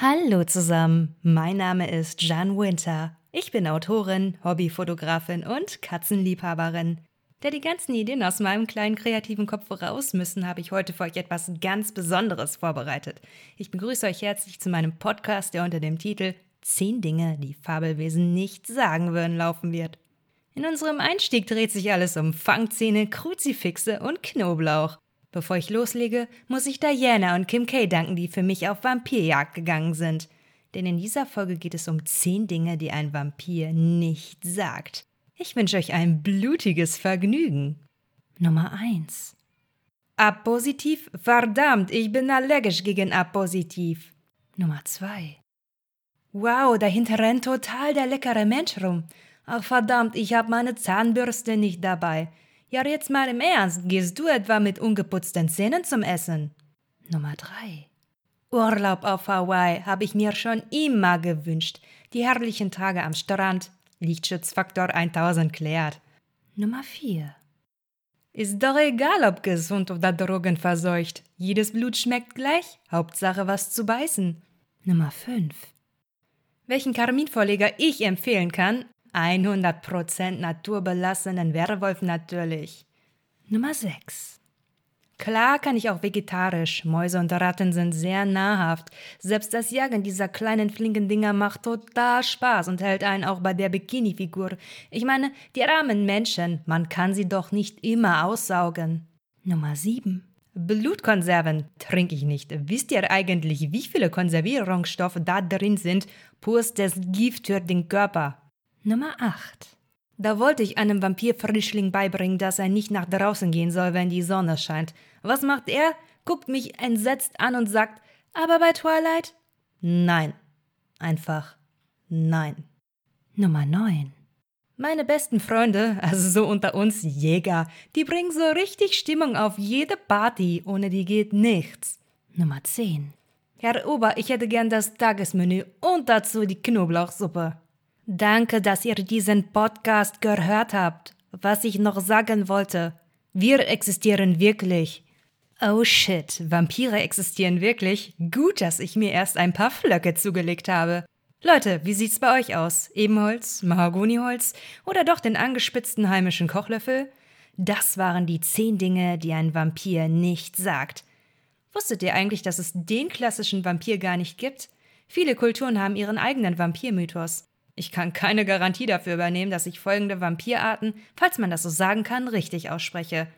Hallo zusammen, mein Name ist Jan Winter. Ich bin Autorin, Hobbyfotografin und Katzenliebhaberin. Da die ganzen Ideen aus meinem kleinen kreativen Kopf raus müssen, habe ich heute für euch etwas ganz Besonderes vorbereitet. Ich begrüße euch herzlich zu meinem Podcast, der unter dem Titel 10 Dinge, die Fabelwesen nicht sagen würden, laufen wird. In unserem Einstieg dreht sich alles um Fangzähne, Kruzifixe und Knoblauch. Bevor ich loslege, muss ich Diana und Kim K danken, die für mich auf Vampirjagd gegangen sind. Denn in dieser Folge geht es um 10 Dinge, die ein Vampir nicht sagt. Ich wünsche euch ein blutiges Vergnügen. Nummer 1. A-positiv? Verdammt, ich bin allergisch gegen A-positiv. Nummer 2. Wow, dahinter rennt total der leckere Mensch rum. Ach verdammt, ich habe meine Zahnbürste nicht dabei. Ja, jetzt mal im Ernst, gehst du etwa mit ungeputzten Zähnen zum Essen? Nummer 3. Urlaub auf Hawaii habe ich mir schon immer gewünscht. Die herrlichen Tage am Strand, Lichtschutzfaktor 1000 klärt. Nummer 4. Ist doch egal, ob gesund oder drogenverseucht. Jedes Blut schmeckt gleich, Hauptsache was zu beißen. Nummer 5. Welchen Karminvorleger ich empfehlen kann, 100% naturbelassenen Werwolf natürlich. Nummer 6. Klar kann ich auch vegetarisch. Mäuse und Ratten sind sehr nahrhaft. Selbst das Jagen dieser kleinen flinken Dinger macht total Spaß und hält einen auch bei der Bikini-Figur. Ich meine, die armen Menschen, man kann sie doch nicht immer aussaugen. Nummer 7. Blutkonserven trinke ich nicht. Wisst ihr eigentlich, wie viele Konservierungsstoffe da drin sind? Purstes Gift für den Körper. Nummer 8. Da wollte ich einem Vampirfrischling beibringen, dass er nicht nach draußen gehen soll, wenn die Sonne scheint. Was macht er? Guckt mich entsetzt an und sagt, aber bei Twilight? Nein. Einfach nein. Nummer 9. Meine besten Freunde, also so unter uns Jäger, die bringen so richtig Stimmung auf jede Party, ohne die geht nichts. Nummer 10. Herr Ober, ich hätte gern das Tagesmenü und dazu die Knoblauchsuppe. Danke, dass ihr diesen Podcast gehört habt. Was ich noch sagen wollte. Wir existieren wirklich. Oh shit, Vampire existieren wirklich? Gut, dass ich mir erst ein paar Flöcke zugelegt habe. Leute, wie sieht's bei euch aus? Ebenholz, Mahagoniholz oder doch den angespitzten heimischen Kochlöffel? Das waren die zehn Dinge, die ein Vampir nicht sagt. Wusstet ihr eigentlich, dass es den klassischen Vampir gar nicht gibt? Viele Kulturen haben ihren eigenen Vampirmythos. Ich kann keine Garantie dafür übernehmen, dass ich folgende Vampirarten, falls man das so sagen kann, richtig ausspreche.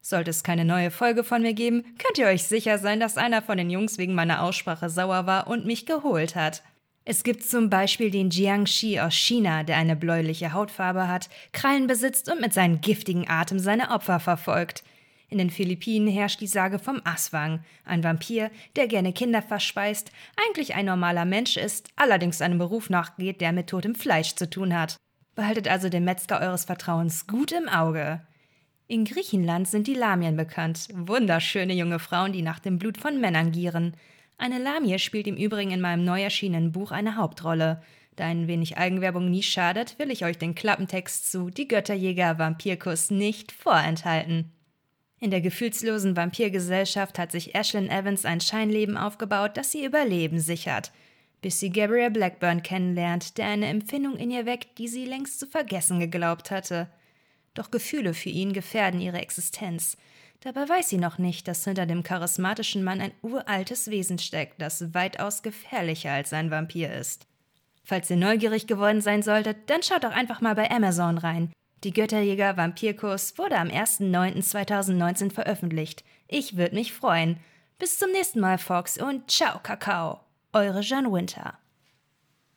Sollte es keine neue Folge von mir geben, könnt ihr euch sicher sein, dass einer von den Jungs wegen meiner Aussprache sauer war und mich geholt hat. Es gibt zum Beispiel den Jiangxi aus China, der eine bläuliche Hautfarbe hat, Krallen besitzt und mit seinem giftigen Atem seine Opfer verfolgt. In den Philippinen herrscht die Sage vom Aswang, ein Vampir, der gerne Kinder verspeist, eigentlich ein normaler Mensch ist, allerdings einem Beruf nachgeht, der mit totem Fleisch zu tun hat. Behaltet also den Metzger eures Vertrauens gut im Auge. In Griechenland sind die Lamien bekannt, wunderschöne junge Frauen, die nach dem Blut von Männern gieren. Eine Lamie spielt im Übrigen in meinem neu erschienenen Buch eine Hauptrolle. Da ein wenig Eigenwerbung nie schadet, will ich euch den Klappentext zu Die Götterjäger Vampirkuss nicht vorenthalten. In der gefühlslosen Vampirgesellschaft hat sich Ashlyn Evans ein Scheinleben aufgebaut, das ihr Überleben sichert, bis sie Gabriel Blackburn kennenlernt, der eine Empfindung in ihr weckt, die sie längst zu vergessen geglaubt hatte. Doch Gefühle für ihn gefährden ihre Existenz. Dabei weiß sie noch nicht, dass hinter dem charismatischen Mann ein uraltes Wesen steckt, das weitaus gefährlicher als ein Vampir ist. Falls ihr neugierig geworden sein solltet, dann schaut doch einfach mal bei Amazon rein. Die Götterjäger Vampirkurs wurde am 1.9.2019 veröffentlicht. Ich würde mich freuen. Bis zum nächsten Mal, Fox, und ciao, Kakao. Eure Jeanne Winter.